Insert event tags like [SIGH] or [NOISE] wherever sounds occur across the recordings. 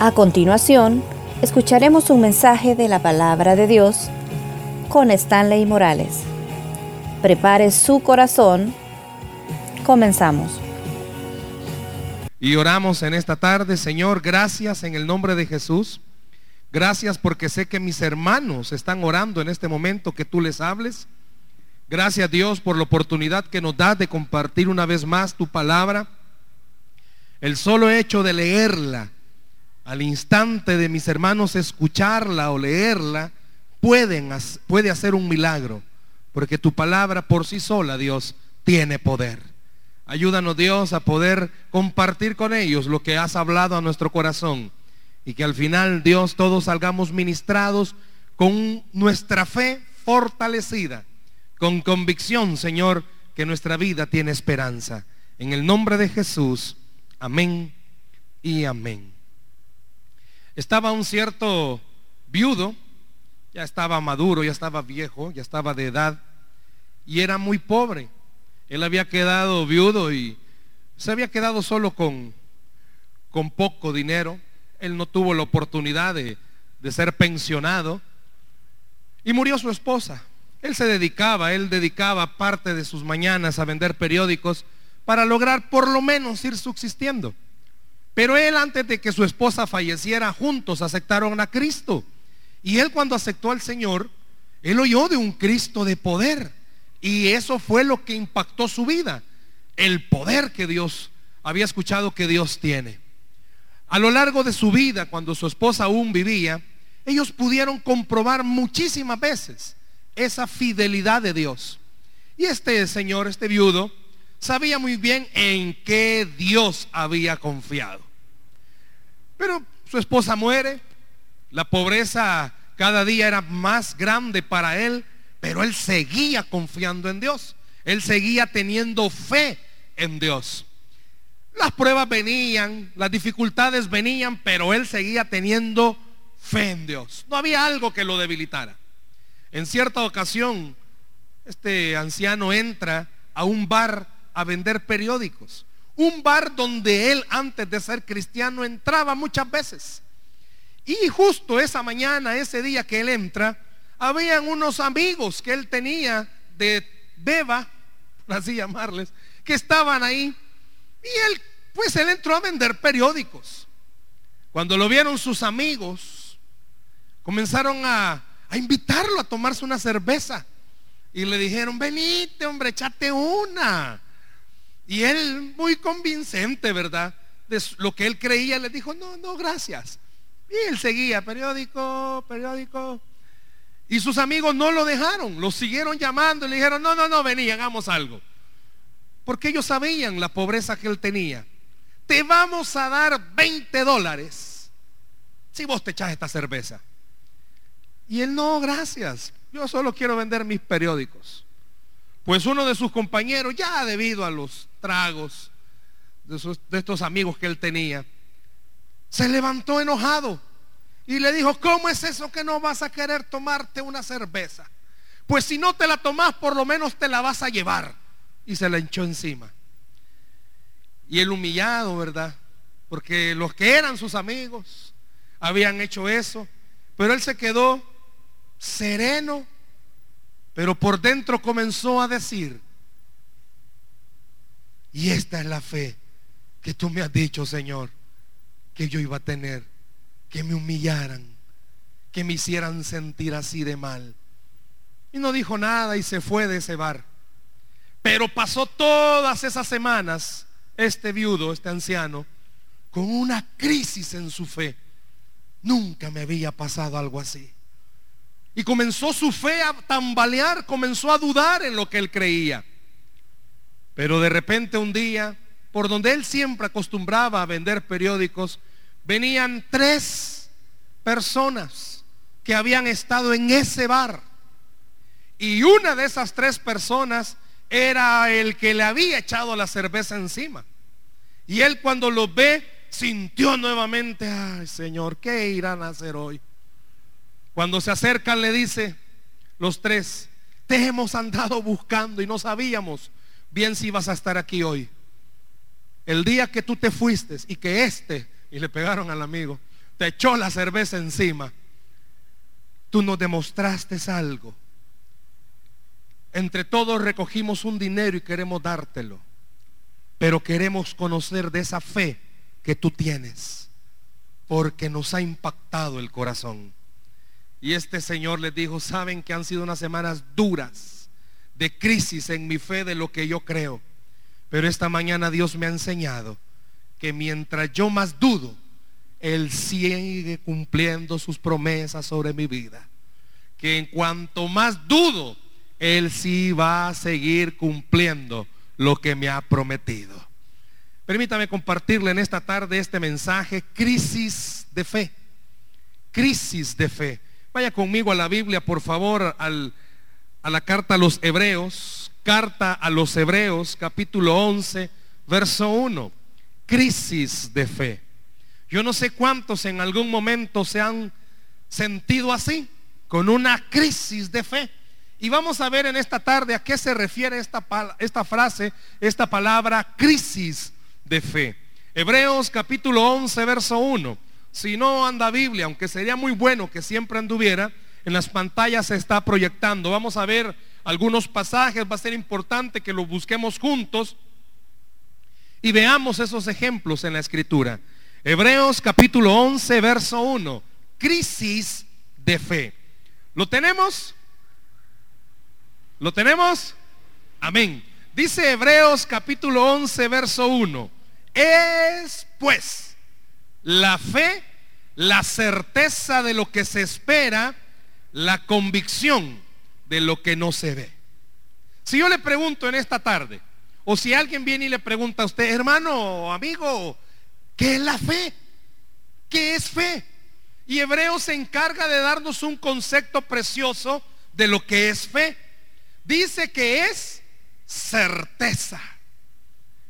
A continuación, escucharemos un mensaje de la palabra de Dios con Stanley Morales. Prepare su corazón. Comenzamos. Y oramos en esta tarde, Señor, gracias en el nombre de Jesús. Gracias porque sé que mis hermanos están orando en este momento que tú les hables. Gracias Dios por la oportunidad que nos da de compartir una vez más tu palabra. El solo hecho de leerla al instante de mis hermanos escucharla o leerla, pueden, puede hacer un milagro, porque tu palabra por sí sola, Dios, tiene poder. Ayúdanos, Dios, a poder compartir con ellos lo que has hablado a nuestro corazón y que al final, Dios, todos salgamos ministrados con nuestra fe fortalecida, con convicción, Señor, que nuestra vida tiene esperanza. En el nombre de Jesús, amén y amén estaba un cierto viudo, ya estaba maduro, ya estaba viejo, ya estaba de edad, y era muy pobre. Él había quedado viudo y se había quedado solo con, con poco dinero. Él no tuvo la oportunidad de, de ser pensionado. Y murió su esposa. Él se dedicaba, él dedicaba parte de sus mañanas a vender periódicos para lograr por lo menos ir subsistiendo. Pero él antes de que su esposa falleciera, juntos aceptaron a Cristo. Y él cuando aceptó al Señor, él oyó de un Cristo de poder. Y eso fue lo que impactó su vida. El poder que Dios había escuchado que Dios tiene. A lo largo de su vida, cuando su esposa aún vivía, ellos pudieron comprobar muchísimas veces esa fidelidad de Dios. Y este señor, este viudo, sabía muy bien en qué Dios había confiado. Pero su esposa muere, la pobreza cada día era más grande para él, pero él seguía confiando en Dios. Él seguía teniendo fe en Dios. Las pruebas venían, las dificultades venían, pero él seguía teniendo fe en Dios. No había algo que lo debilitara. En cierta ocasión, este anciano entra a un bar a vender periódicos un bar donde él antes de ser cristiano entraba muchas veces. Y justo esa mañana, ese día que él entra, habían unos amigos que él tenía de beba, así llamarles, que estaban ahí. Y él, pues él entró a vender periódicos. Cuando lo vieron sus amigos, comenzaron a, a invitarlo a tomarse una cerveza. Y le dijeron, venite, hombre, echate una. Y él, muy convincente, ¿verdad? De lo que él creía, le dijo, no, no, gracias. Y él seguía, periódico, periódico. Y sus amigos no lo dejaron, lo siguieron llamando y le dijeron, no, no, no, vení, hagamos algo. Porque ellos sabían la pobreza que él tenía. Te vamos a dar 20 dólares si vos te echas esta cerveza. Y él, no, gracias. Yo solo quiero vender mis periódicos. Pues uno de sus compañeros, ya debido a los tragos de, estos amigos que él tenía, se levantó enojado y le dijo, ¿cómo es eso que no vas a querer tomarte una cerveza? Pues si no te la tomas, por lo menos te la vas a llevar. Y se la echó encima. Y él humillado, ¿verdad? Porque los que eran sus amigos habían hecho eso. Pero él se quedó sereno pero por dentro comenzó a decir, y esta es la fe que tú me has dicho, Señor, que yo iba a tener, que me humillaran, que me hicieran sentir así de mal. Y no dijo nada y se fue de ese bar. Pero pasó todas esas semanas este viudo, este anciano, con una crisis en su fe. Nunca me había pasado algo así. Y comenzó su fe a tambalear, comenzó a dudar en lo que él creía. Pero de repente un día, por donde él siempre acostumbraba a vender periódicos, venían tres personas que habían estado en ese bar. Y una de esas tres personas era el que le había echado la cerveza encima. Y él cuando lo ve, sintió nuevamente, ay Señor, ¿qué irán a hacer hoy? Cuando se acercan le dice, los tres, te hemos andado buscando y no sabíamos bien si ibas a estar aquí hoy. El día que tú te fuiste y que este, y le pegaron al amigo, te echó la cerveza encima. Tú nos demostraste algo. Entre todos recogimos un dinero y queremos dártelo. Pero queremos conocer de esa fe que tú tienes. Porque nos ha impactado el corazón. Y este Señor les dijo, saben que han sido unas semanas duras de crisis en mi fe de lo que yo creo. Pero esta mañana Dios me ha enseñado que mientras yo más dudo, Él sigue cumpliendo sus promesas sobre mi vida. Que en cuanto más dudo, Él sí va a seguir cumpliendo lo que me ha prometido. Permítame compartirle en esta tarde este mensaje, crisis de fe. Crisis de fe. Vaya conmigo a la Biblia, por favor, a la carta a los Hebreos, carta a los Hebreos, capítulo 11, verso 1. Crisis de fe. Yo no sé cuántos en algún momento se han sentido así, con una crisis de fe. Y vamos a ver en esta tarde a qué se refiere esta, esta frase, esta palabra crisis de fe. Hebreos capítulo 11, verso 1. Si no anda Biblia, aunque sería muy bueno que siempre anduviera, en las pantallas se está proyectando. Vamos a ver algunos pasajes, va a ser importante que los busquemos juntos y veamos esos ejemplos en la escritura. Hebreos capítulo 11, verso 1. Crisis de fe. ¿Lo tenemos? ¿Lo tenemos? Amén. Dice Hebreos capítulo 11, verso 1. Es pues la fe, la certeza de lo que se espera, la convicción de lo que no se ve. Si yo le pregunto en esta tarde, o si alguien viene y le pregunta a usted, hermano, amigo, ¿qué es la fe? ¿Qué es fe? Y Hebreo se encarga de darnos un concepto precioso de lo que es fe. Dice que es certeza.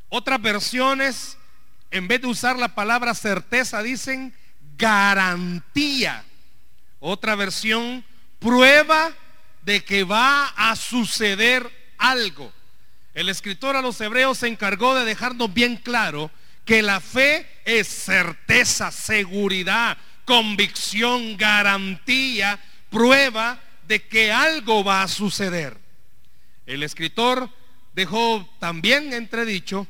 Otras versiones en vez de usar la palabra certeza, dicen garantía. Otra versión, prueba de que va a suceder algo. El escritor a los hebreos se encargó de dejarnos bien claro que la fe es certeza, seguridad, convicción, garantía, prueba de que algo va a suceder. El escritor dejó también entredicho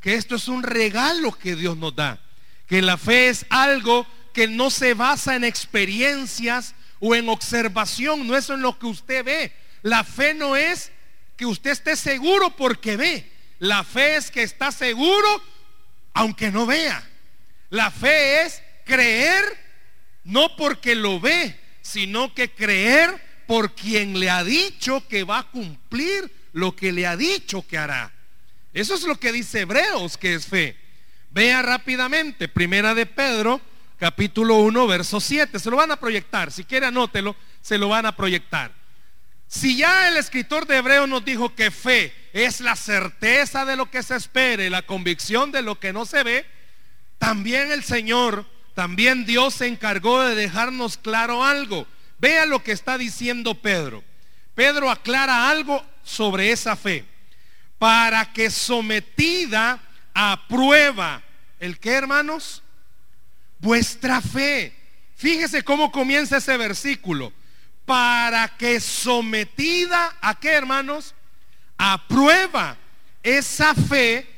que esto es un regalo que Dios nos da, que la fe es algo que no se basa en experiencias o en observación, no es en lo que usted ve. La fe no es que usted esté seguro porque ve. La fe es que está seguro aunque no vea. La fe es creer no porque lo ve, sino que creer por quien le ha dicho que va a cumplir lo que le ha dicho que hará. Eso es lo que dice Hebreos que es fe. Vea rápidamente, primera de Pedro, capítulo 1, verso 7. Se lo van a proyectar. Si quiere anótelo, se lo van a proyectar. Si ya el escritor de Hebreos nos dijo que fe es la certeza de lo que se espere, la convicción de lo que no se ve, también el Señor, también Dios se encargó de dejarnos claro algo. Vea lo que está diciendo Pedro. Pedro aclara algo sobre esa fe para que sometida a prueba, ¿el qué hermanos? Vuestra fe. Fíjese cómo comienza ese versículo. Para que sometida a qué hermanos? A prueba. Esa fe,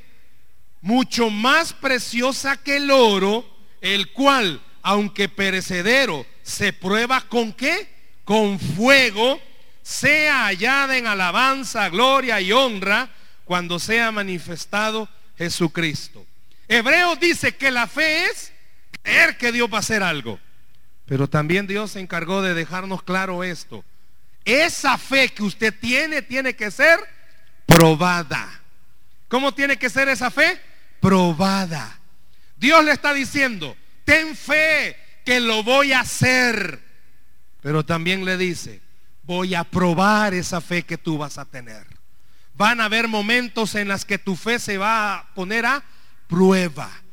mucho más preciosa que el oro, el cual, aunque perecedero, se prueba con qué? Con fuego, sea hallada en alabanza, gloria y honra cuando sea manifestado Jesucristo. Hebreos dice que la fe es creer que Dios va a hacer algo. Pero también Dios se encargó de dejarnos claro esto. Esa fe que usted tiene tiene que ser probada. ¿Cómo tiene que ser esa fe? Probada. Dios le está diciendo, ten fe que lo voy a hacer. Pero también le dice, voy a probar esa fe que tú vas a tener. Van a haber momentos en los que tu fe se va a poner a prueba.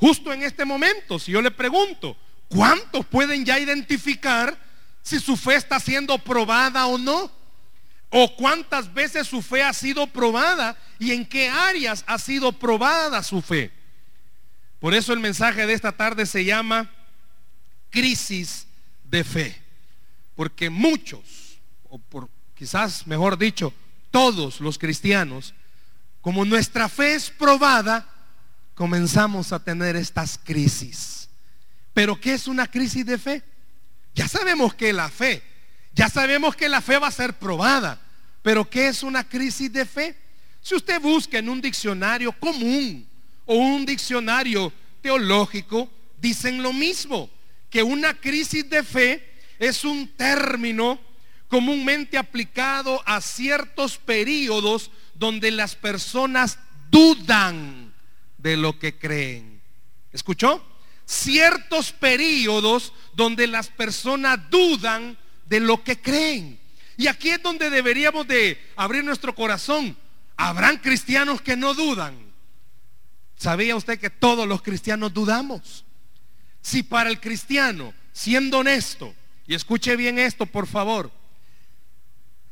Justo en este momento, si yo le pregunto, ¿cuántos pueden ya identificar si su fe está siendo probada o no? ¿O cuántas veces su fe ha sido probada y en qué áreas ha sido probada su fe? Por eso el mensaje de esta tarde se llama crisis de fe. Porque muchos, o por quizás mejor dicho, todos los cristianos, como nuestra fe es probada, comenzamos a tener estas crisis. Pero ¿qué es una crisis de fe? Ya sabemos que la fe, ya sabemos que la fe va a ser probada, pero ¿qué es una crisis de fe? Si usted busca en un diccionario común o un diccionario teológico, dicen lo mismo, que una crisis de fe es un término comúnmente aplicado a ciertos periodos donde las personas dudan de lo que creen. ¿Escuchó? Ciertos periodos donde las personas dudan de lo que creen. Y aquí es donde deberíamos de abrir nuestro corazón. Habrán cristianos que no dudan. ¿Sabía usted que todos los cristianos dudamos? Si para el cristiano, siendo honesto, y escuche bien esto, por favor,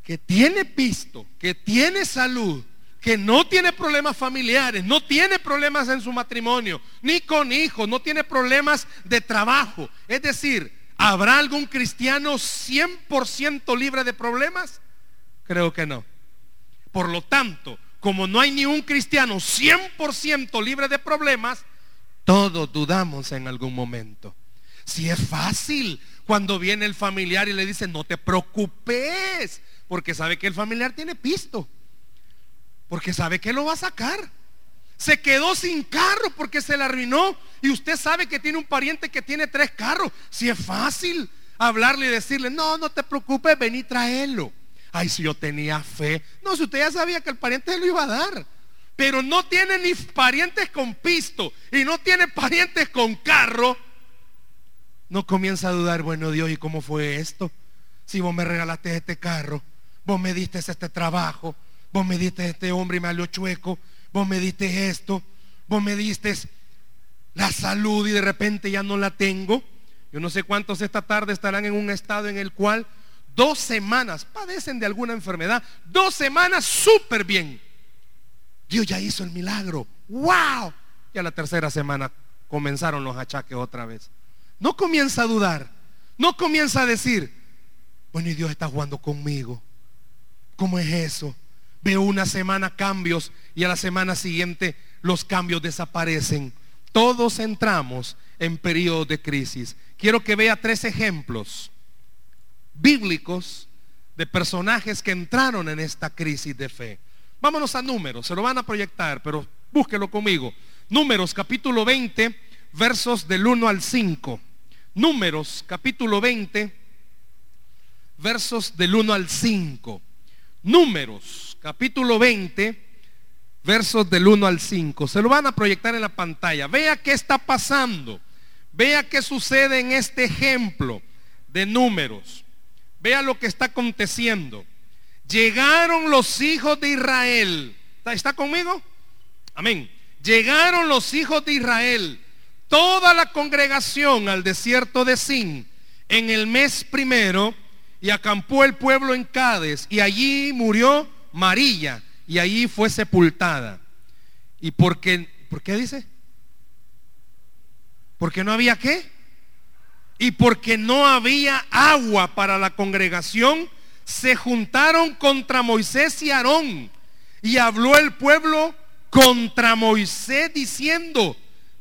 que tiene pisto, que tiene salud, que no tiene problemas familiares, no tiene problemas en su matrimonio, ni con hijos, no tiene problemas de trabajo. Es decir, ¿habrá algún cristiano 100% libre de problemas? Creo que no. Por lo tanto, como no hay ni un cristiano 100% libre de problemas, todos dudamos en algún momento. Si es fácil cuando viene el familiar y le dice, no te preocupes, porque sabe que el familiar tiene pisto, porque sabe que lo va a sacar. Se quedó sin carro porque se le arruinó y usted sabe que tiene un pariente que tiene tres carros. Si es fácil hablarle y decirle, no, no te preocupes, ven y. Ay, si yo tenía fe. No, si usted ya sabía que el pariente lo iba a dar pero no tiene ni parientes con pisto y no tiene parientes con carro, no comienza a dudar, bueno Dios, ¿y cómo fue esto? Si vos me regalaste este carro, vos me diste este trabajo, vos me diste este hombre y me salió chueco, vos me diste esto, vos me diste la salud y de repente ya no la tengo. Yo no sé cuántos esta tarde estarán en un estado en el cual dos semanas padecen de alguna enfermedad, dos semanas súper bien Dios ya hizo el milagro. ¡Wow! Y a la tercera semana comenzaron los achaques otra vez. No comienza a dudar. No comienza a decir, bueno, y Dios está jugando conmigo. ¿Cómo es eso? Veo una semana cambios y a la semana siguiente los cambios desaparecen. Todos entramos en periodos de crisis. Quiero que vea tres ejemplos bíblicos de personajes que entraron en esta crisis de fe. Vámonos a números, se lo van a proyectar, pero búsquelo conmigo. Números capítulo 20, versos del 1 al 5. Números capítulo 20, versos del 1 al 5. Números capítulo 20, versos del 1 al 5. Se lo van a proyectar en la pantalla. Vea qué está pasando. Vea qué sucede en este ejemplo de números. Vea lo que está aconteciendo. Llegaron los hijos de Israel. ¿Está conmigo? Amén. Llegaron los hijos de Israel, toda la congregación al desierto de Sin en el mes primero y acampó el pueblo en Cádiz y allí murió María y allí fue sepultada. ¿Y por qué, por qué dice? Porque no había qué? Y porque no había agua para la congregación, se juntaron contra Moisés y Aarón. Y habló el pueblo contra Moisés diciendo,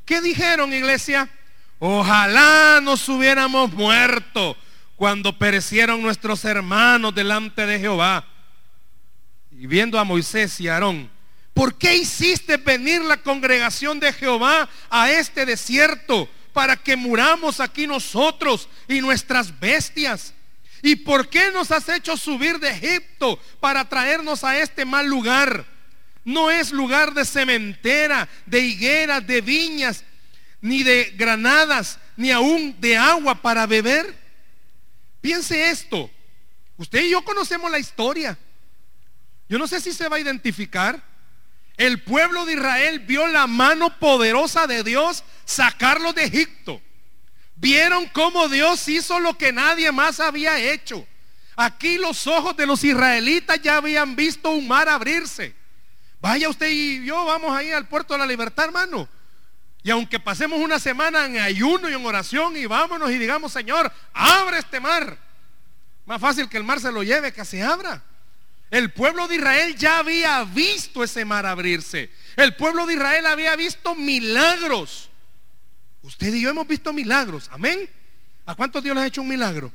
¿qué dijeron iglesia? Ojalá nos hubiéramos muerto cuando perecieron nuestros hermanos delante de Jehová. Y viendo a Moisés y Aarón, ¿por qué hiciste venir la congregación de Jehová a este desierto para que muramos aquí nosotros y nuestras bestias? ¿Y por qué nos has hecho subir de Egipto para traernos a este mal lugar? No es lugar de cementera, de higueras, de viñas, ni de granadas, ni aún de agua para beber. Piense esto. Usted y yo conocemos la historia. Yo no sé si se va a identificar. El pueblo de Israel vio la mano poderosa de Dios sacarlo de Egipto. Vieron cómo Dios hizo lo que nadie más había hecho. Aquí los ojos de los israelitas ya habían visto un mar abrirse. Vaya usted y yo, vamos ahí al puerto de la libertad, hermano. Y aunque pasemos una semana en ayuno y en oración y vámonos y digamos, Señor, abre este mar. Más fácil que el mar se lo lleve que se abra. El pueblo de Israel ya había visto ese mar abrirse. El pueblo de Israel había visto milagros. Usted y yo hemos visto milagros. Amén. ¿A cuántos Dios les ha hecho un milagro?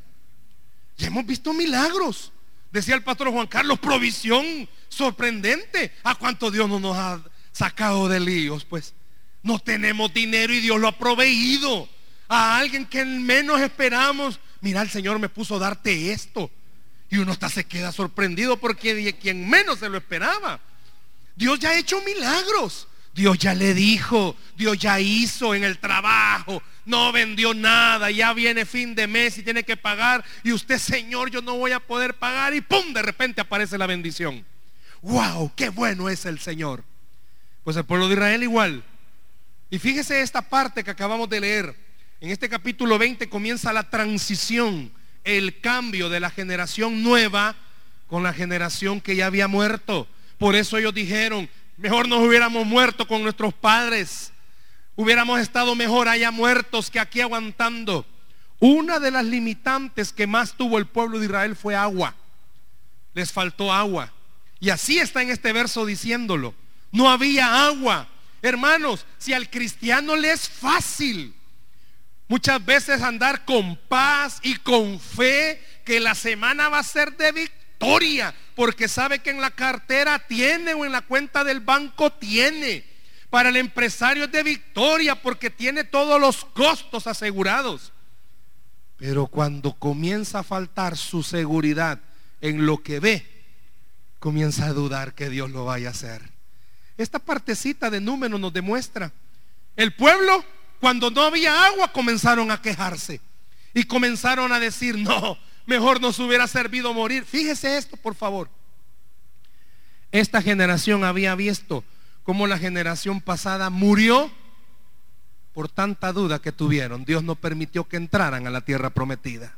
Ya hemos visto milagros. Decía el pastor Juan Carlos, provisión sorprendente. ¿A cuánto Dios no nos ha sacado de líos? Pues no tenemos dinero y Dios lo ha proveído. A alguien que menos esperamos. Mira, el Señor me puso darte esto. Y uno hasta se queda sorprendido porque de quien menos se lo esperaba. Dios ya ha hecho milagros. Dios ya le dijo, Dios ya hizo en el trabajo, no vendió nada, ya viene fin de mes y tiene que pagar y usted, Señor, yo no voy a poder pagar y ¡pum! De repente aparece la bendición. ¡Wow! ¡Qué bueno es el Señor! Pues el pueblo de Israel igual. Y fíjese esta parte que acabamos de leer. En este capítulo 20 comienza la transición, el cambio de la generación nueva con la generación que ya había muerto. Por eso ellos dijeron, Mejor nos hubiéramos muerto con nuestros padres. Hubiéramos estado mejor allá muertos que aquí aguantando. Una de las limitantes que más tuvo el pueblo de Israel fue agua. Les faltó agua. Y así está en este verso diciéndolo. No había agua. Hermanos, si al cristiano le es fácil muchas veces andar con paz y con fe que la semana va a ser de victoria, porque sabe que en la cartera tiene o en la cuenta del banco tiene. Para el empresario es de victoria porque tiene todos los costos asegurados. Pero cuando comienza a faltar su seguridad en lo que ve, comienza a dudar que Dios lo vaya a hacer. Esta partecita de números nos demuestra. El pueblo, cuando no había agua, comenzaron a quejarse. Y comenzaron a decir, no, mejor nos hubiera servido morir. Fíjese esto, por favor. Esta generación había visto cómo la generación pasada murió por tanta duda que tuvieron. Dios no permitió que entraran a la tierra prometida.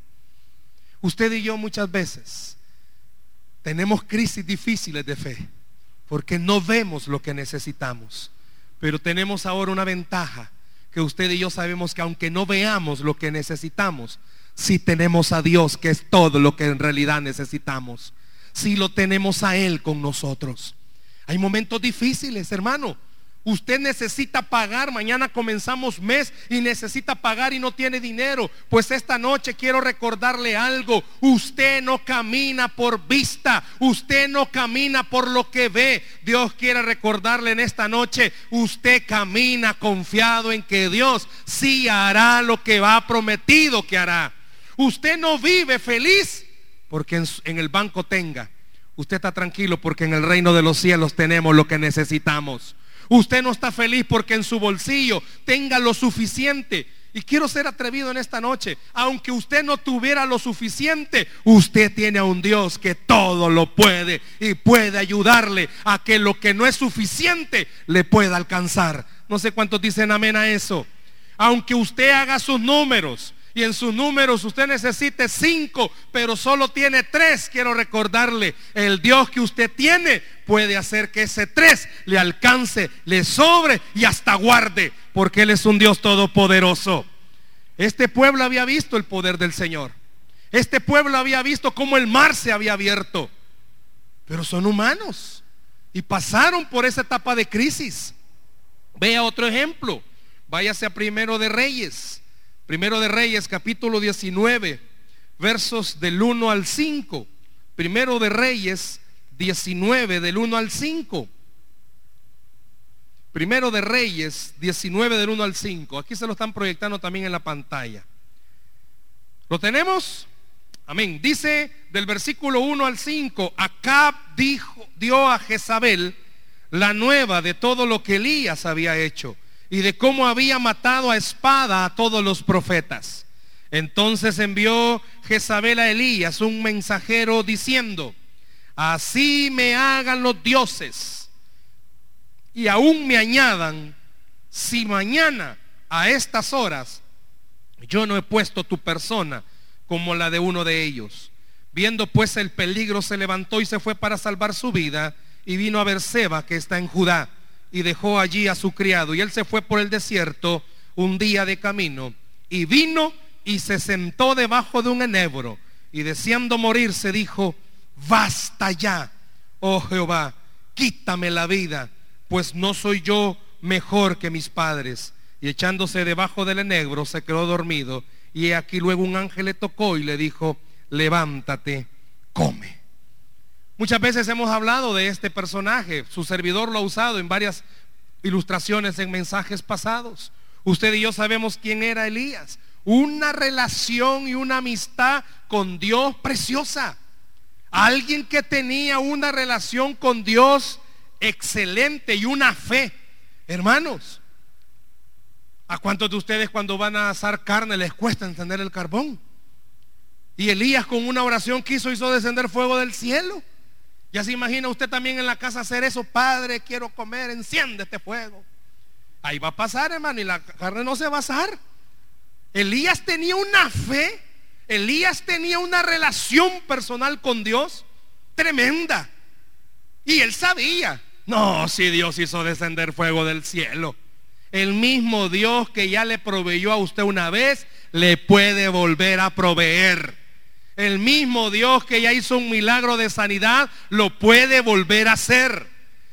Usted y yo muchas veces tenemos crisis difíciles de fe porque no vemos lo que necesitamos. Pero tenemos ahora una ventaja que usted y yo sabemos que aunque no veamos lo que necesitamos, si tenemos a Dios, que es todo lo que en realidad necesitamos. Si lo tenemos a Él con nosotros. Hay momentos difíciles, hermano. Usted necesita pagar, mañana comenzamos mes y necesita pagar y no tiene dinero. Pues esta noche quiero recordarle algo. Usted no camina por vista, usted no camina por lo que ve. Dios quiere recordarle en esta noche, usted camina confiado en que Dios sí hará lo que va prometido que hará. Usted no vive feliz porque en, el banco tenga. Usted está tranquilo porque en el reino de los cielos tenemos lo que necesitamos. Usted no está feliz porque en su bolsillo tenga lo suficiente. Y quiero ser atrevido en esta noche. Aunque usted no tuviera lo suficiente, usted tiene a un Dios que todo lo puede y puede ayudarle a que lo que no es suficiente le pueda alcanzar. No sé cuántos dicen amén a eso. Aunque usted haga sus números, y en sus números usted necesite cinco, pero solo tiene tres, quiero recordarle, el Dios que usted tiene puede hacer que ese tres le alcance, le sobre y hasta guarde, porque Él es un Dios todopoderoso. Este pueblo había visto el poder del Señor. Este pueblo había visto cómo el mar se había abierto. Pero son humanos y pasaron por esa etapa de crisis. Vea otro ejemplo. Váyase a primero de Reyes. Primero de Reyes, capítulo 19, versos del 1 al 5. Primero de Reyes 19, del 1 al 5. Primero de Reyes 19, del 1 al 5. Aquí se lo están proyectando también en la pantalla. ¿Lo tenemos? Amén. Dice del versículo 1 al 5, Acab dijo, dio a Jezabel la nueva de todo lo que Elías había hecho y de cómo había matado a espada a todos los profetas. Entonces envió Jezabel a Elías un mensajero diciendo, así me hagan los dioses y aún me añadan, si mañana a estas horas yo no he puesto tu persona como la de uno de ellos. Viendo pues el peligro, se levantó y se fue para salvar su vida y vino a Berseba, que está en Judá y dejó allí a su criado. Y él se fue por el desierto un día de camino y vino y se sentó debajo de un enebro y deseando morir se dijo, basta ya, oh Jehová, quítame la vida, pues no soy yo mejor que mis padres. Y echándose debajo del enebro se quedó dormido. Y aquí luego un ángel le tocó y le dijo, levántate, come. Muchas veces hemos hablado de este personaje, su servidor lo ha usado en varias ilustraciones en mensajes pasados. Usted y yo sabemos quién era Elías. Una relación y una amistad con Dios preciosa. Alguien que tenía una relación con Dios excelente y una fe. Hermanos, ¿a cuántos de ustedes cuando van a asar carne les cuesta encender el carbón? Y Elías con una oración quiso hizo descender fuego del cielo. Ya se imagina usted también en la casa hacer eso, Padre, quiero comer, enciende este fuego. Ahí va a pasar, hermano, y la carne no se va a asar. Elías tenía una fe, Elías tenía una relación personal con Dios tremenda. Y él sabía, no, si Dios hizo descender fuego del cielo, el mismo Dios que ya le proveyó a usted una vez, le puede volver a proveer. El mismo Dios que ya hizo un milagro de sanidad, lo puede volver a hacer.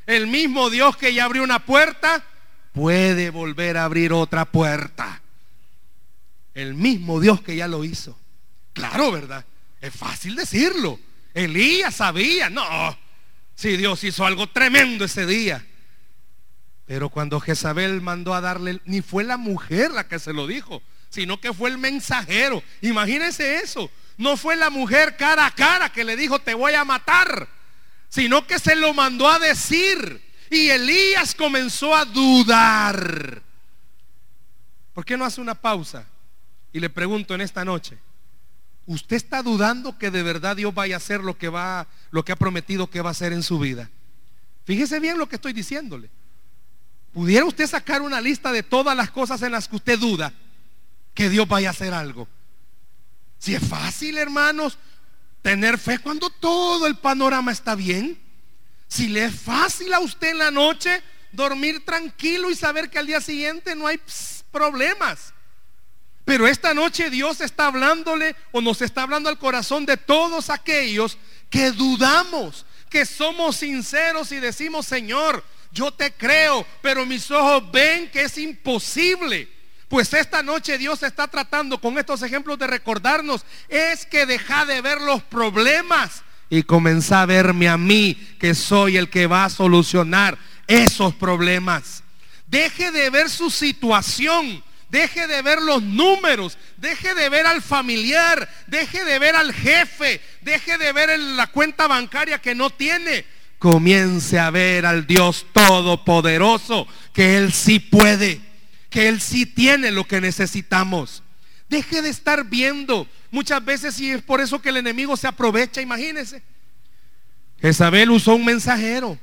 El mismo Dios que ya abrió una puerta, puede volver a abrir otra puerta. El mismo Dios que ya lo hizo. Claro, ¿verdad? Es fácil decirlo. Elías sabía, no, si Dios hizo algo tremendo ese día. Pero cuando Jezabel mandó a darle, ni fue la mujer la que se lo dijo, sino que fue el mensajero. Imagínense eso. No fue la mujer cara a cara que le dijo, te voy a matar, sino que se lo mandó a decir. Y Elías comenzó a dudar. ¿Por qué no hace una pausa? Y le pregunto en esta noche, ¿usted está dudando que de verdad Dios vaya a hacer lo que va lo que ha prometido que va a hacer en su vida? Fíjese bien lo que estoy diciéndole. ¿Pudiera usted sacar una lista de todas las cosas en las que usted duda que Dios vaya a hacer algo? Si es fácil, hermanos, tener fe cuando todo el panorama está bien. Si le es fácil a usted en la noche dormir tranquilo y saber que al día siguiente no hay problemas. Pero esta noche Dios está hablándole o nos está hablando al corazón de todos aquellos que dudamos, que somos sinceros y decimos, Señor, yo te creo, pero mis ojos ven que es imposible. Pues esta noche Dios está tratando con estos ejemplos de recordarnos, es que deja de ver los problemas y comenzá a verme a mí, que soy el que va a solucionar esos problemas. Deje de ver su situación, deje de ver los números, deje de ver al familiar, deje de ver al jefe, deje de ver la cuenta bancaria que no tiene. Comience a ver al Dios Todopoderoso, que Él sí puede, que Él sí tiene lo que necesitamos. Deje de estar viendo muchas veces y es por eso que el enemigo se aprovecha, imagínense. Jezabel usó un mensajero.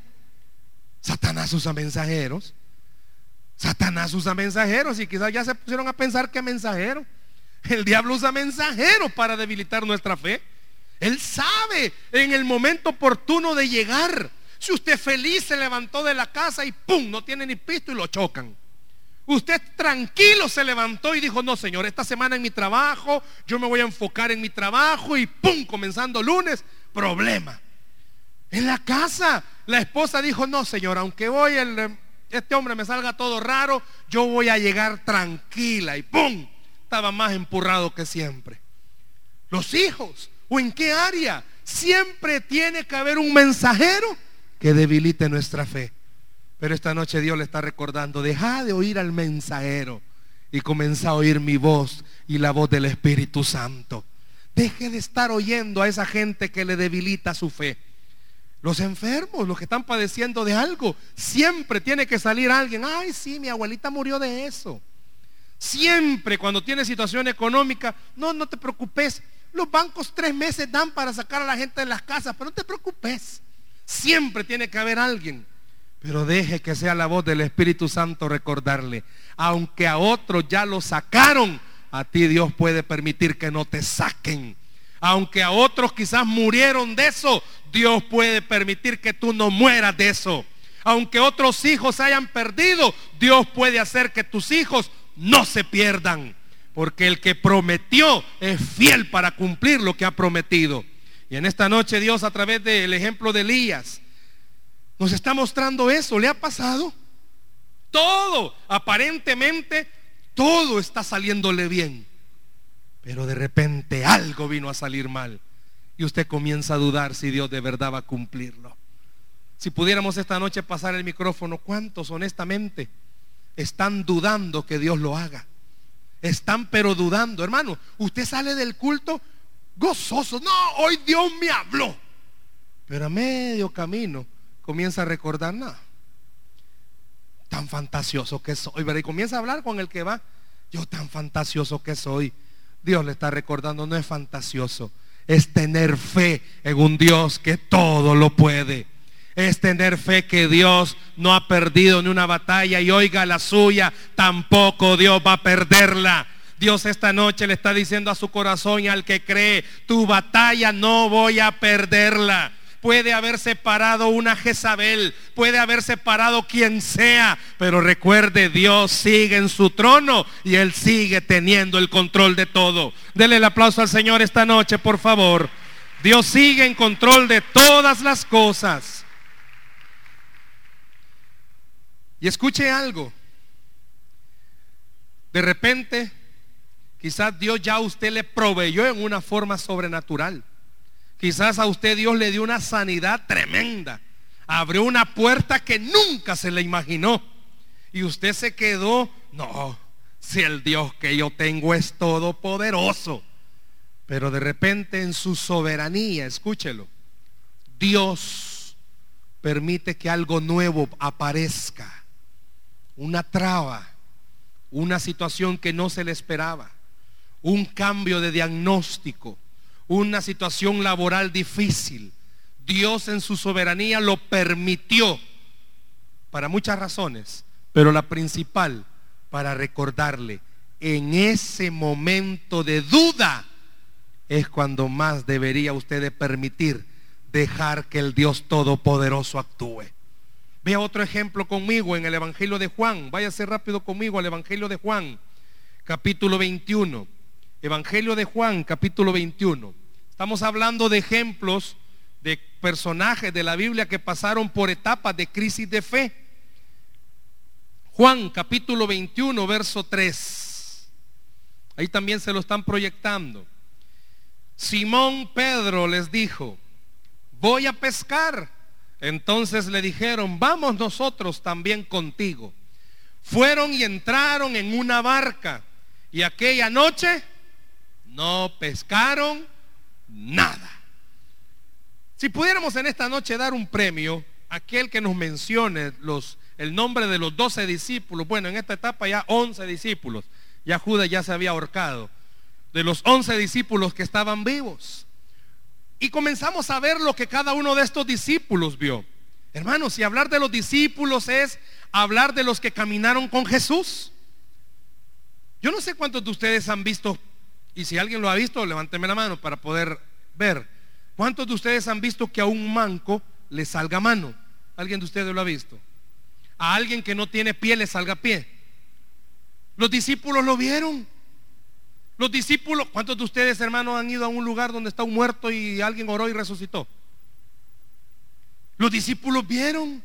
Satanás usa mensajeros. Satanás usa mensajeros y quizás ya se pusieron a pensar que mensajero. El diablo usa mensajeros para debilitar nuestra fe. Él sabe en el momento oportuno de llegar. Si usted feliz se levantó de la casa y ¡pum! no tiene ni pisto y lo chocan. Usted tranquilo se levantó y dijo, no señor, esta semana en mi trabajo, yo me voy a enfocar en mi trabajo y ¡pum! Comenzando lunes, problema. En la casa, la esposa dijo, no señor, aunque voy, este hombre me salga todo raro, yo voy a llegar tranquila y ¡pum! Estaba más empurrado que siempre. Los hijos, ¿o en qué área? Siempre tiene que haber un mensajero que debilite nuestra fe. Pero esta noche Dios le está recordando, deja de oír al mensajero y comienza a oír mi voz y la voz del Espíritu Santo. Deje de estar oyendo a esa gente que le debilita su fe. Los enfermos, los que están padeciendo de algo, siempre tiene que salir alguien. Ay, sí, mi abuelita murió de eso. Siempre cuando tiene situación económica, no, no te preocupes. Los bancos tres meses dan para sacar a la gente de las casas, pero no te preocupes. Siempre tiene que haber alguien pero deje que sea la voz del Espíritu Santo recordarle, aunque a otros ya lo sacaron, a ti Dios puede permitir que no te saquen. Aunque a otros quizás murieron de eso, Dios puede permitir que tú no mueras de eso. Aunque otros hijos hayan perdido, Dios puede hacer que tus hijos no se pierdan. Porque el que prometió es fiel para cumplir lo que ha prometido. Y en esta noche Dios a través del ejemplo de Elías nos está mostrando eso. ¿Le ha pasado? Todo, aparentemente, todo está saliéndole bien. Pero de repente algo vino a salir mal. Y usted comienza a dudar si Dios de verdad va a cumplirlo. Si pudiéramos esta noche pasar el micrófono, ¿cuántos honestamente están dudando que Dios lo haga? Están pero dudando. Hermano, usted sale del culto gozoso. No, hoy Dios me habló. Pero a medio camino comienza a recordar, nada. Tan fantasioso que soy. Y comienza a hablar con el que va. Yo tan fantasioso que soy. Dios le está recordando, no es fantasioso. Es tener fe en un Dios que todo lo puede es tener fe que Dios no ha perdido ni una batalla y oiga la suya, tampoco Dios va a perderla. Dios esta noche le está diciendo a su corazón y al que cree, tu batalla no voy a perderla. Puede haber separado una Jezabel, puede haber separado quien sea, pero recuerde, Dios sigue en su trono y Él sigue teniendo el control de todo. Dele el aplauso al Señor esta noche, por favor. Dios sigue en control de todas las cosas. Y escuche algo. De repente, quizás Dios ya a usted le proveyó en una forma sobrenatural. Quizás a usted Dios le dio una sanidad tremenda. Abrió una puerta que nunca se le imaginó. Y usted se quedó, no, si el Dios que yo tengo es todopoderoso. Pero de repente en su soberanía, escúchelo, Dios permite que algo nuevo aparezca una traba, una situación que no se le esperaba, un cambio de diagnóstico, una situación laboral difícil. Dios en su soberanía lo permitió para muchas razones, pero la principal para recordarle, en ese momento de duda es cuando más debería usted de permitir dejar que el Dios Todopoderoso actúe. Vea otro ejemplo conmigo en el Evangelio de Juan. Váyase rápido conmigo al Evangelio de Juan, capítulo 21. Evangelio de Juan, capítulo 21. Estamos hablando de ejemplos de personajes de la Biblia que pasaron por etapas de crisis de fe. Juan, capítulo 21, verso 3. Ahí también se lo están proyectando. Simón Pedro les dijo, voy a pescar. Entonces le dijeron, vamos nosotros también contigo. Fueron y entraron en una barca y aquella noche no pescaron nada. Si pudiéramos en esta noche dar un premio aquel que nos mencione los, el nombre de los doce discípulos, bueno, en esta etapa ya once discípulos, ya Judas ya se había ahorcado, de los once discípulos que estaban vivos. Y comenzamos a ver lo que cada uno de estos discípulos vio. Hermanos, si hablar de los discípulos es hablar de los que caminaron con Jesús. Yo no sé cuántos de ustedes han visto, y si alguien lo ha visto, levánteme la mano para poder ver. ¿Cuántos de ustedes han visto que a un manco le salga mano? ¿Alguien de ustedes lo ha visto? A alguien que no tiene pie le salga pie. Los discípulos lo vieron. Los discípulos, ¿cuántos de ustedes, hermanos, han ido a un lugar donde está un muerto y alguien oró y resucitó? Los discípulos vieron.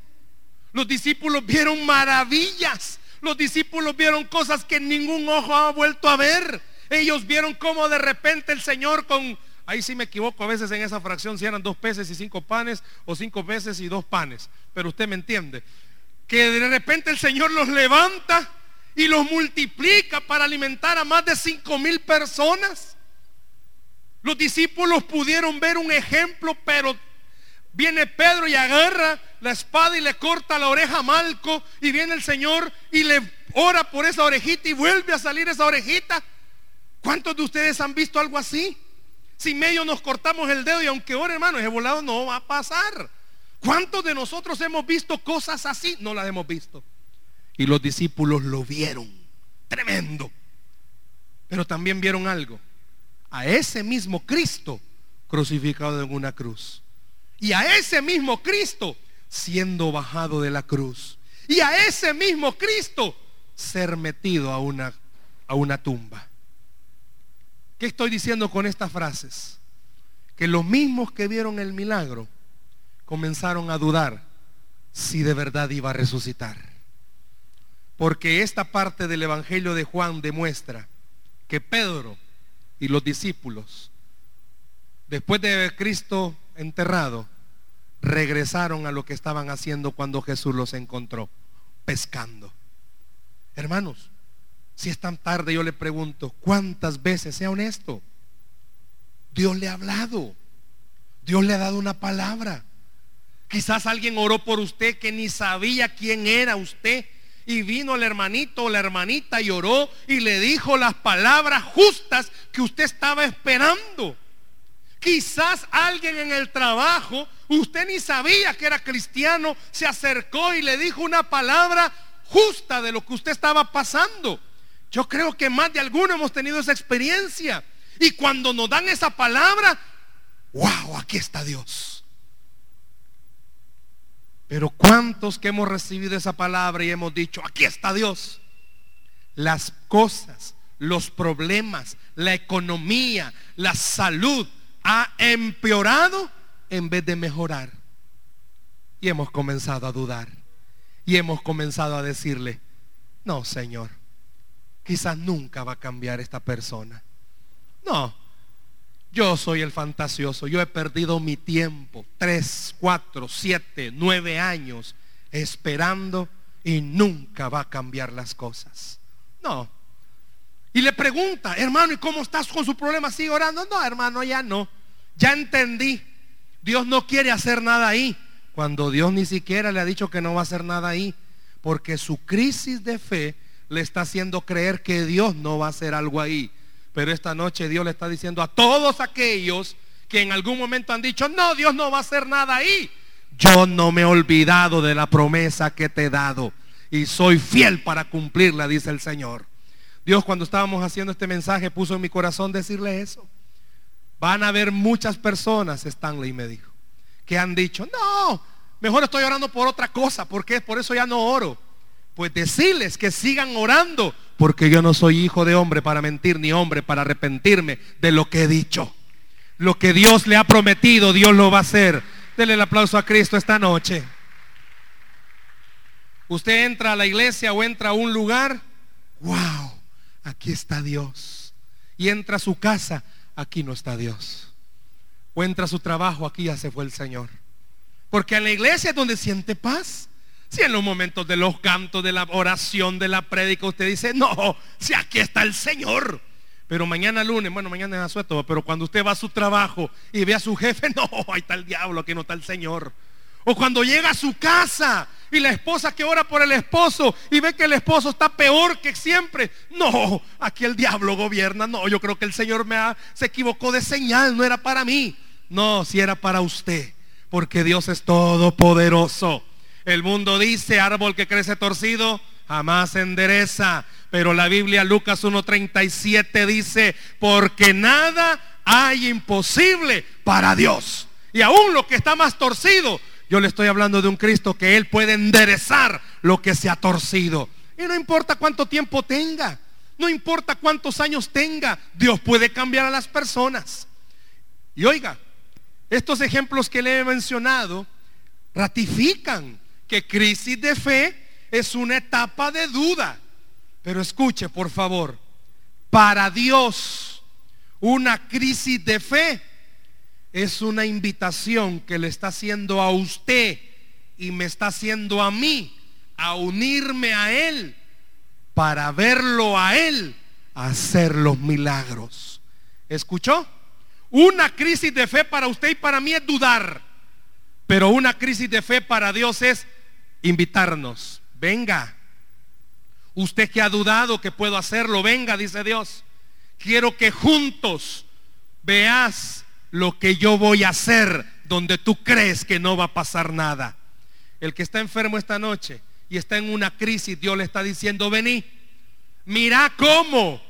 Los discípulos vieron maravillas. Los discípulos vieron cosas que ningún ojo ha vuelto a ver. Ellos vieron cómo de repente el Señor con, ahí sí me equivoco a veces en esa fracción, si eran dos peces y cinco panes o cinco peces y dos panes. Pero usted me entiende. Que de repente el Señor los levanta y los multiplica para alimentar a más de cinco mil personas. Los discípulos pudieron ver un ejemplo, pero viene Pedro y agarra la espada y le corta la oreja a Malco y viene el Señor y le ora por esa orejita y vuelve a salir esa orejita. ¿Cuántos de ustedes han visto algo así? Si medio nos cortamos el dedo y aunque ore hermano, ese volado no va a pasar. ¿Cuántos de nosotros hemos visto cosas así? No las hemos visto. Y los discípulos lo vieron. Tremendo. Pero también vieron algo. A ese mismo Cristo crucificado en una cruz. Y a ese mismo Cristo siendo bajado de la cruz. Y a ese mismo Cristo ser metido a una, a una tumba. ¿Qué estoy diciendo con estas frases? Que los mismos que vieron el milagro comenzaron a dudar si de verdad iba a resucitar. Porque esta parte del Evangelio de Juan demuestra que Pedro y los discípulos, después de Cristo enterrado, regresaron a lo que estaban haciendo cuando Jesús los encontró, pescando. Hermanos, si es tan tarde, yo le pregunto, ¿cuántas veces, sea honesto, Dios le ha hablado? Dios le ha dado una palabra. Quizás alguien oró por usted que ni sabía quién era usted. Y vino el hermanito o la hermanita y oró y le dijo las palabras justas que usted estaba esperando. Quizás alguien en el trabajo, usted ni sabía que era cristiano, se acercó y le dijo una palabra justa de lo que usted estaba pasando. Yo creo que más de alguno hemos tenido esa experiencia. Y cuando nos dan esa palabra, wow, aquí está Dios. Pero ¿cuántos que hemos recibido esa palabra y hemos dicho, aquí está Dios? Las cosas, los problemas, la economía, la salud, ha empeorado en vez de mejorar. Y hemos comenzado a dudar. Y hemos comenzado a decirle, no, Señor, quizás nunca va a cambiar esta persona. No, yo soy el fantasioso. Yo he perdido mi tiempo, tres, cuatro, siete, nueve años, esperando y nunca va a cambiar las cosas. No, y le pregunta, hermano, ¿y cómo estás con su problema? ¿Sigue orando? No, hermano, ya no. Ya entendí. Dios no quiere hacer nada ahí. Cuando Dios ni siquiera le ha dicho que no va a hacer nada ahí. Porque su crisis de fe le está haciendo creer que Dios no va a hacer algo ahí. Pero esta noche Dios le está diciendo a todos aquellos que en algún momento han dicho, no, Dios no va a hacer nada ahí. Yo no me he olvidado de la promesa que te he dado. Y soy fiel para cumplirla, dice el Señor. Dios cuando estábamos haciendo este mensaje puso en mi corazón decirle eso. Van a haber muchas personas, Stanley me dijo, que han dicho, no, mejor estoy orando por otra cosa, porque por eso ya no oro. Pues decirles que sigan orando, porque yo no soy hijo de hombre para mentir, ni hombre para arrepentirme de lo que he dicho. Lo que Dios le ha prometido, Dios lo va a hacer. Denle el aplauso a Cristo esta noche. Usted entra a la iglesia o entra a un lugar, wow, aquí está Dios. Y entra a su casa, aquí no está Dios. O entra a su trabajo, aquí ya se fue el Señor. Porque en la iglesia es donde siente paz. Si en los momentos de los cantos, de la oración, de la prédica, usted dice, no, si aquí está el Señor. Pero mañana lunes, bueno, mañana es asueto, pero cuando usted va a su trabajo y ve a su jefe, [LAUGHS] no, ahí está el diablo, aquí no está el Señor. O cuando llega a su casa y la esposa que ora por el esposo y ve que el esposo está peor que siempre. No, aquí el diablo gobierna. No, yo creo que el Señor me ha, se equivocó de señal, no era para mí. No, si era para usted, porque Dios es todopoderoso. El mundo dice, árbol que crece torcido, jamás endereza. Pero la Biblia Lucas 1.37 dice, porque nada hay imposible para Dios. Y aún lo que está más torcido, yo le estoy hablando de un Cristo que Él puede enderezar lo que se ha torcido. Y no importa cuánto tiempo tenga, no importa cuántos años tenga, Dios puede cambiar a las personas. Y oiga, estos ejemplos que le he mencionado ratifican que crisis de fe es una etapa de duda. Pero escuche, por favor, para Dios una crisis de fe es una invitación que le está haciendo a usted y me está haciendo a mí a unirme a Él para verlo a Él hacer los milagros. ¿Escuchó? Una crisis de fe para usted y para mí es dudar, pero una crisis de fe para Dios es invitarnos. Venga, usted que ha dudado que puedo hacerlo, venga, dice Dios. Quiero que juntos veas lo que yo voy a hacer donde tú crees que no va a pasar nada. El que está enfermo esta noche y está en una crisis, Dios le está diciendo, vení, mira cómo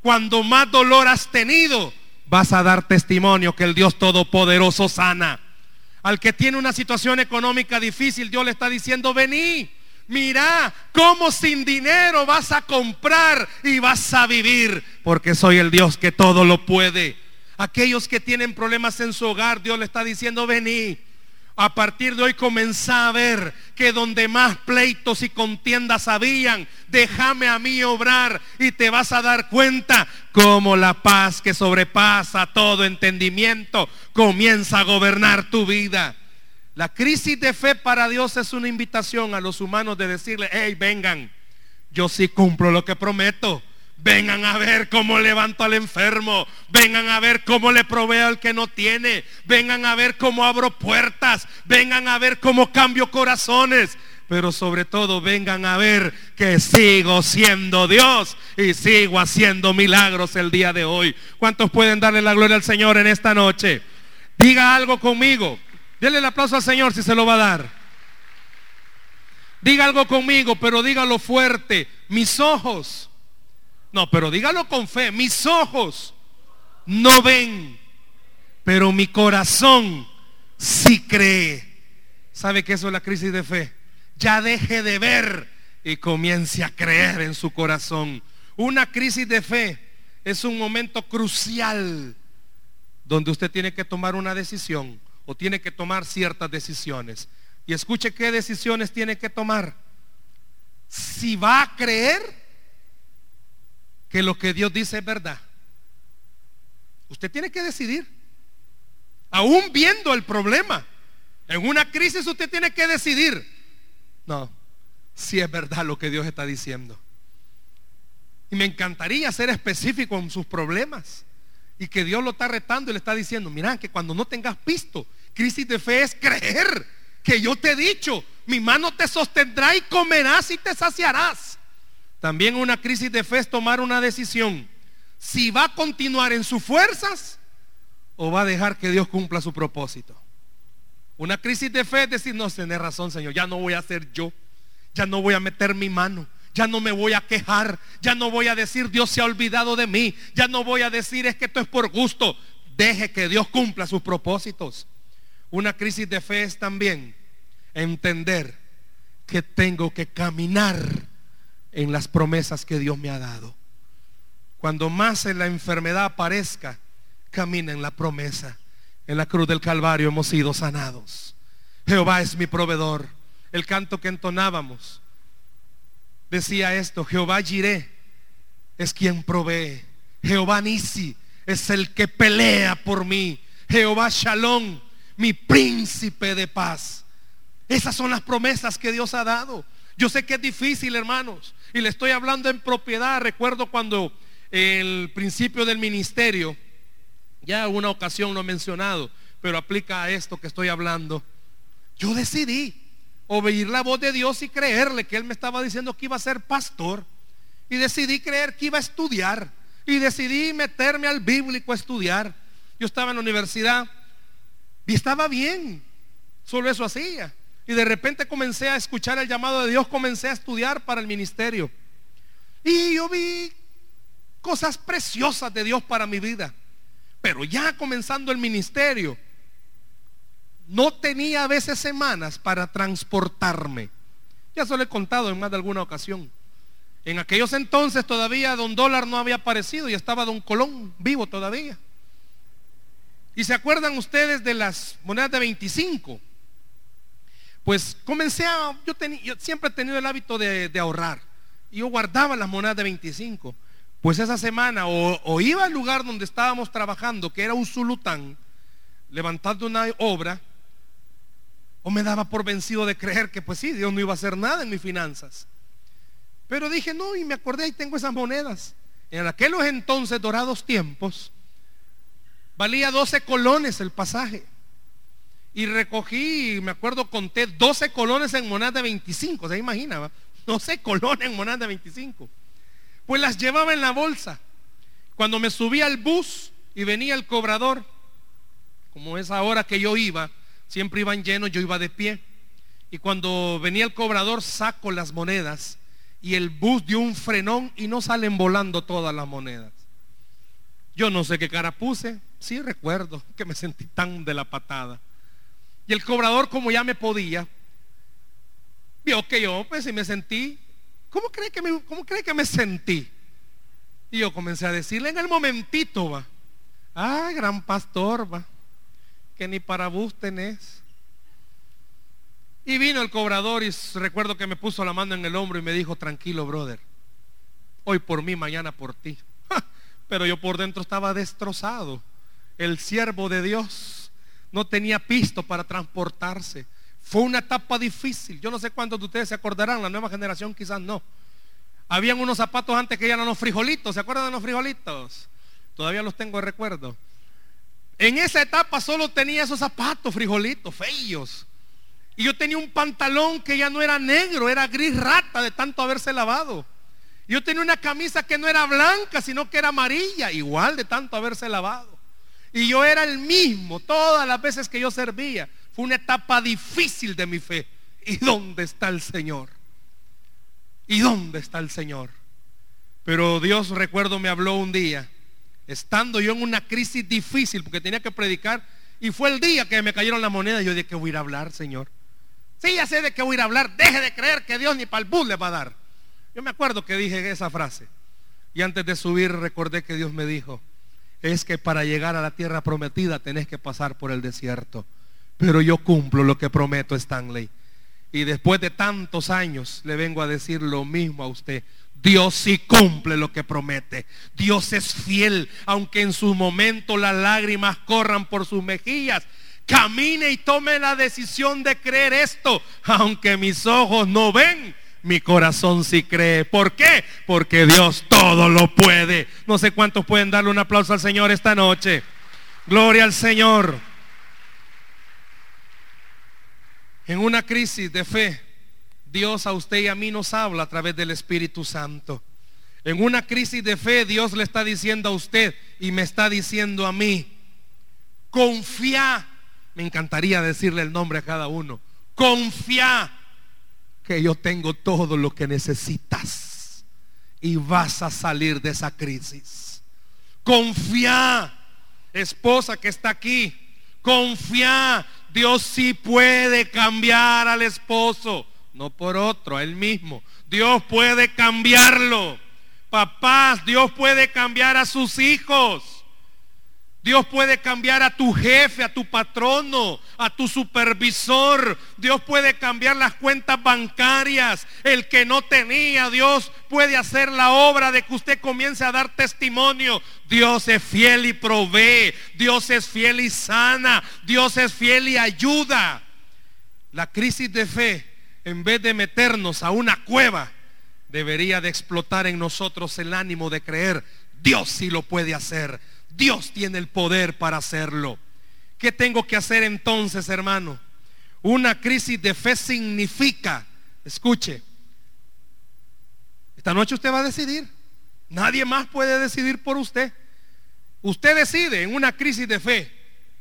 cuando más dolor has tenido, vas a dar testimonio que el Dios Todopoderoso sana. Al que tiene una situación económica difícil, Dios le está diciendo, vení, mira cómo sin dinero vas a comprar y vas a vivir, porque soy el Dios que todo lo puede. Aquellos que tienen problemas en su hogar, Dios le está diciendo, vení. A partir de hoy comenzá a ver que donde más pleitos y contiendas habían, déjame a mí obrar y te vas a dar cuenta cómo la paz que sobrepasa todo entendimiento comienza a gobernar tu vida. La crisis de fe para Dios es una invitación a los humanos de decirle, hey, vengan, yo sí cumplo lo que prometo. Vengan a ver cómo levanto al enfermo. Vengan a ver cómo le proveo al que no tiene. Vengan a ver cómo abro puertas. Vengan a ver cómo cambio corazones. Pero sobre todo vengan a ver que sigo siendo Dios y sigo haciendo milagros el día de hoy. ¿Cuántos pueden darle la gloria al Señor en esta noche? Diga algo conmigo. Denle el aplauso al Señor si se lo va a dar. Diga algo conmigo, pero dígalo fuerte. Mis ojos no, pero dígalo con fe. Mis ojos no ven, pero mi corazón sí cree. ¿Sabe que eso es la crisis de fe? Ya deje de ver y comience a creer en su corazón. Una crisis de fe es un momento crucial donde usted tiene que tomar una decisión o tiene que tomar ciertas decisiones. Y escuche qué decisiones tiene que tomar. Si va a creer que lo que Dios dice es verdad. Usted tiene que decidir. Aún viendo el problema. En una crisis usted tiene que decidir. No, si es verdad lo que Dios está diciendo. Y me encantaría ser específico en sus problemas. Y que Dios lo está retando y le está diciendo, mira, que cuando no tengas pisto, crisis de fe es creer que yo te he dicho, mi mano te sostendrá y comerás y te saciarás. También una crisis de fe es tomar una decisión. Si va a continuar en sus fuerzas o va a dejar que Dios cumpla su propósito. Una crisis de fe es decir, no, tiene razón, Señor, ya no voy a ser yo. Ya no voy a meter mi mano. Ya no me voy a quejar. Ya no voy a decir Dios se ha olvidado de mí. Ya no voy a decir es que esto es por gusto. Deje que Dios cumpla sus propósitos. Una crisis de fe es también entender que tengo que caminar en las promesas que Dios me ha dado. Cuando más en la enfermedad aparezca, camina en la promesa. En la cruz del Calvario hemos sido sanados. Jehová es mi proveedor. El canto que entonábamos decía esto, Jehová Jiré es quien provee. Jehová Nisi es el que pelea por mí. Jehová Shalom, mi príncipe de paz. Esas son las promesas que Dios ha dado. Yo sé que es difícil, hermanos. Y le estoy hablando en propiedad. Recuerdo cuando el principio del ministerio, ya una ocasión lo he mencionado, pero aplica a esto que estoy hablando. Yo decidí oír la voz de Dios y creerle que Él me estaba diciendo que iba a ser pastor. Y decidí creer que iba a estudiar. Y decidí meterme al bíblico a estudiar. Yo estaba en la universidad y estaba bien. Solo eso hacía. Y de repente comencé a escuchar el llamado de Dios, comencé a estudiar para el ministerio. Y yo vi cosas preciosas de Dios para mi vida. Pero ya comenzando el ministerio, no tenía a veces semanas para transportarme. Ya se lo he contado en más de alguna ocasión. En aquellos entonces todavía Don Dólar no había aparecido y estaba Don Colón vivo todavía. ¿Y se acuerdan ustedes de las monedas de 25? Pues comencé a, yo, siempre he tenido el hábito de, ahorrar. Y yo guardaba las monedas de 25. Pues esa semana o, iba al lugar donde estábamos trabajando, que era un sulután, levantando una obra, o me daba por vencido de creer que pues sí, Dios no iba a hacer nada en mis finanzas. Pero dije, no, y me acordé, y tengo esas monedas. En aquellos entonces dorados tiempos, valía 12 colones el pasaje. Y recogí, me acuerdo, conté 12 colones en monedas de 25. ¿Se imagina? 12 colones en monedas de 25. Pues las llevaba en la bolsa. Cuando me subía al bus y venía el cobrador, como esa hora que yo iba, siempre iban llenos, yo iba de pie. Y cuando venía el cobrador, saco las monedas y el bus dio un frenón y no salen volando todas las monedas. Yo no sé qué cara puse, sí recuerdo que me sentí tan de la patada. Y el cobrador, como ya me podía, vio que yo, pues, y me sentí. ¿Cómo cree que me, cómo cree que me sentí? Y yo comencé a decirle en el momentito, va. Ay, gran pastor, va. Que ni para vos tenés. Y vino el cobrador y recuerdo que me puso la mano en el hombro y me dijo, tranquilo, brother. Hoy por mí, mañana por ti. [LAUGHS] Pero yo por dentro estaba destrozado. El siervo de Dios no tenía pisto para transportarse. Fue una etapa difícil. Yo no sé cuántos de ustedes se acordarán, la nueva generación quizás no. Habían unos zapatos antes que eran los frijolitos. ¿Se acuerdan de los frijolitos? Todavía los tengo de recuerdo. En esa etapa solo tenía esos zapatos frijolitos, feos. Y yo tenía un pantalón que ya no era negro, era gris rata de tanto haberse lavado. Yo tenía una camisa que no era blanca, sino que era amarilla, igual de tanto haberse lavado. Y yo era el mismo todas las veces que yo servía. Fue una etapa difícil de mi fe. ¿Y dónde está el Señor? ¿Y dónde está el Señor? Pero Dios, recuerdo, me habló un día, estando yo en una crisis difícil, porque tenía que predicar, y fue el día que me cayeron las monedas. Yo dije, que voy a ir a hablar, Señor? Sí, ya sé de qué voy a ir a hablar. Deje de creer que Dios ni para el bus le va a dar. Yo me acuerdo que dije esa frase. Y antes de subir recordé que Dios me dijo, es que para llegar a la tierra prometida tenés que pasar por el desierto. Pero yo cumplo lo que prometo, Stanley. Y después de tantos años le vengo a decir lo mismo a usted. Dios sí cumple lo que promete. Dios es fiel, aunque en su momento las lágrimas corran por sus mejillas. Camine y tome la decisión de creer esto, aunque mis ojos no ven. Mi corazón sí cree. ¿Por qué? Porque Dios todo lo puede. No sé cuántos pueden darle un aplauso al Señor esta noche. Gloria al Señor. En una crisis de fe, Dios a usted y a mí nos habla a través del Espíritu Santo. En una crisis de fe, Dios le está diciendo a usted y me está diciendo a mí, confía me encantaría decirle el nombre a cada uno. Confía que yo tengo todo lo que necesitas y vas a salir de esa crisis. Confía, esposa que está aquí. Confía, Dios sí puede cambiar al esposo, no por otro, a él mismo. Dios puede cambiarlo. Papás, Dios puede cambiar a sus hijos. Dios puede cambiar a tu jefe, a tu patrono, a tu supervisor. Dios puede cambiar las cuentas bancarias. El que no tenía, Dios puede hacer la obra de que usted comience a dar testimonio. Dios es fiel y provee. Dios es fiel y sana. Dios es fiel y ayuda. La crisis de fe, en vez de meternos a una cueva, debería de explotar en nosotros el ánimo de creer. Dios sí lo puede hacer. Dios tiene el poder para hacerlo. ¿Qué tengo que hacer entonces, hermano? Una crisis de fe significa, escuche, esta noche usted va a decidir. Nadie más puede decidir por usted. Usted decide en una crisis de fe,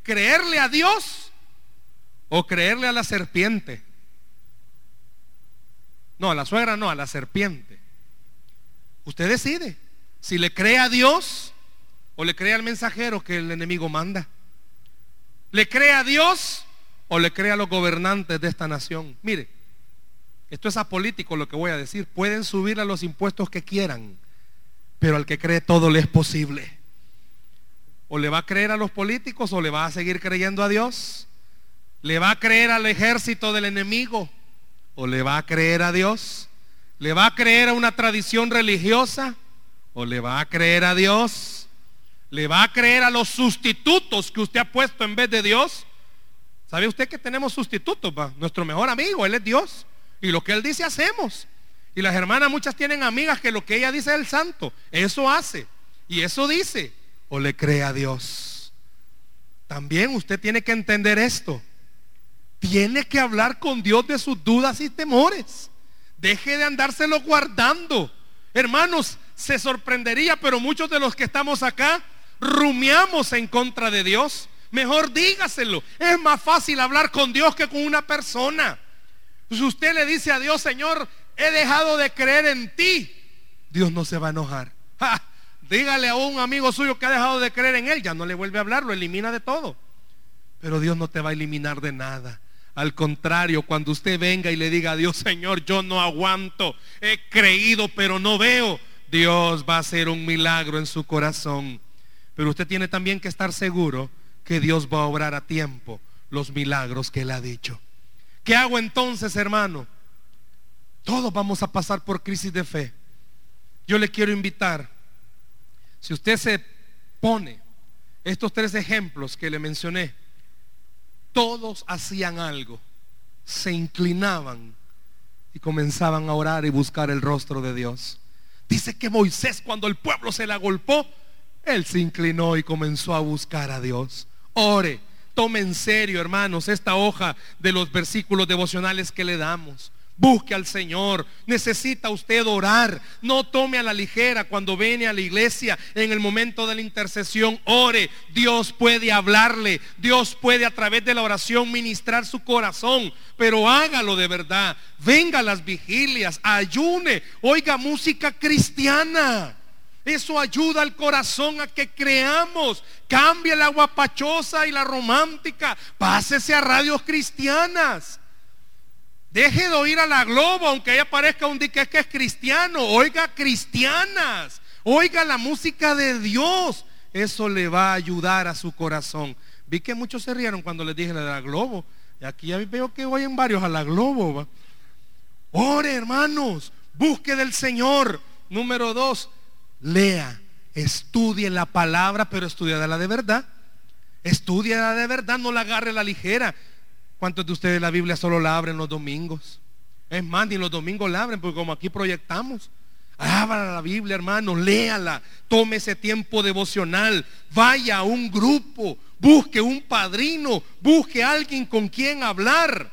creerle a Dios o creerle a la serpiente. No, a la suegra no, a la serpiente. Usted decide si le cree a Dios o le cree al mensajero que el enemigo manda. ¿Le cree a Dios o le cree a los gobernantes de esta nación? Mire, esto es apolítico lo que voy a decir. Pueden subir a los impuestos que quieran, pero al que cree todo le es posible. O le va a creer a los políticos o le va a seguir creyendo a Dios. Le va a creer al ejército del enemigo o le va a creer a Dios. Le va a creer a una tradición religiosa o le va a creer a Dios le va a creer a los sustitutos que usted ha puesto en vez de Dios. ¿Sabe usted que tenemos sustitutos? Nuestro mejor amigo, Él es Dios. Y lo que Él dice hacemos. Y las hermanas muchas tienen amigas que lo que ella dice es el santo. Eso hace. Y eso dice. O le cree a Dios. También usted tiene que entender esto. Tiene que hablar con Dios de sus dudas y temores. Deje de andárselo guardando. Hermanos, se sorprendería, pero muchos de los que estamos acá rumiamos en contra de Dios, mejor dígaselo. Es más fácil hablar con Dios que con una persona. Si usted le dice a Dios, Señor, he dejado de creer en ti, Dios no se va a enojar. dígale a un amigo suyo que ha dejado de creer en él, ya no le vuelve a hablar, lo elimina de todo. Pero Dios no te va a eliminar de nada. Al contrario, cuando usted venga y le diga a Dios, Señor, yo no aguanto, he creído pero no veo, Dios va a hacer un milagro en su corazón. Pero usted tiene también que estar seguro que Dios va a obrar a tiempo los milagros que Él ha dicho. ¿Qué hago entonces, hermano? Todos vamos a pasar por crisis de fe. Yo le quiero invitar, si usted se pone estos tres ejemplos que le mencioné, todos hacían algo, se inclinaban y comenzaban a orar y buscar el rostro de Dios. Dice que Moisés cuando el pueblo se la golpeó, él se inclinó y comenzó a buscar a Dios. Ore, tome en serio, hermanos, esta hoja de los versículos devocionales que le damos. Busque al Señor. Necesita usted orar. No tome a la ligera cuando viene a la iglesia en el momento de la intercesión. Ore. Dios puede hablarle. Dios puede a través de la oración ministrar su corazón. Pero hágalo de verdad. Venga a las vigilias. Ayune. Oiga música cristiana. Eso ayuda al corazón a que creamos. Cambie la guapachosa y la romántica. Pásese a radios cristianas. Deje de oír a la globo, aunque ella parezca un dique que es cristiano. Oiga cristianas. Oiga la música de Dios. Eso le va a ayudar a su corazón. Vi que muchos se rieron cuando les dije la de la globo. Y aquí ya veo que oyen varios a la globo. Ore, hermanos. Busque del Señor. Número dos, lea. Estudie la palabra, pero la de verdad. la de verdad, no la agarre la ligera. ¿Cuántos de ustedes la Biblia solo la abren los domingos? Es más, ni los domingos la abren, porque como aquí proyectamos. Abra la Biblia, hermano, léala, tome ese tiempo devocional, vaya a un grupo, busque un padrino, busque alguien con quien hablar.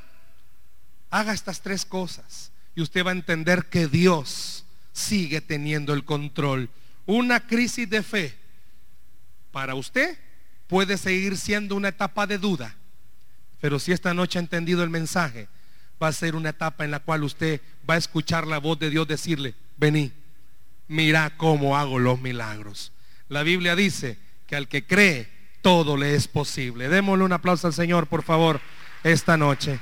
Haga estas tres cosas y usted va a entender que Dios sigue teniendo el control. Una crisis de fe para usted puede seguir siendo una etapa de duda pero si esta noche ha entendido el mensaje, va a ser una etapa en la cual usted va a escuchar la voz de Dios decirle, vení, mira cómo hago los milagros. La Biblia dice que al que cree, todo le es posible. Démosle un aplauso al Señor, por favor, esta noche.